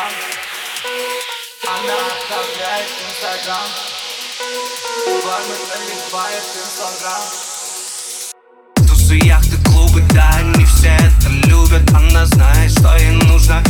инстаграм Она оставляет инстаграм Бармен наливает инстаграм. Тусы, яхты, клубы, да, они все это любят. Она знает, что ей нужно.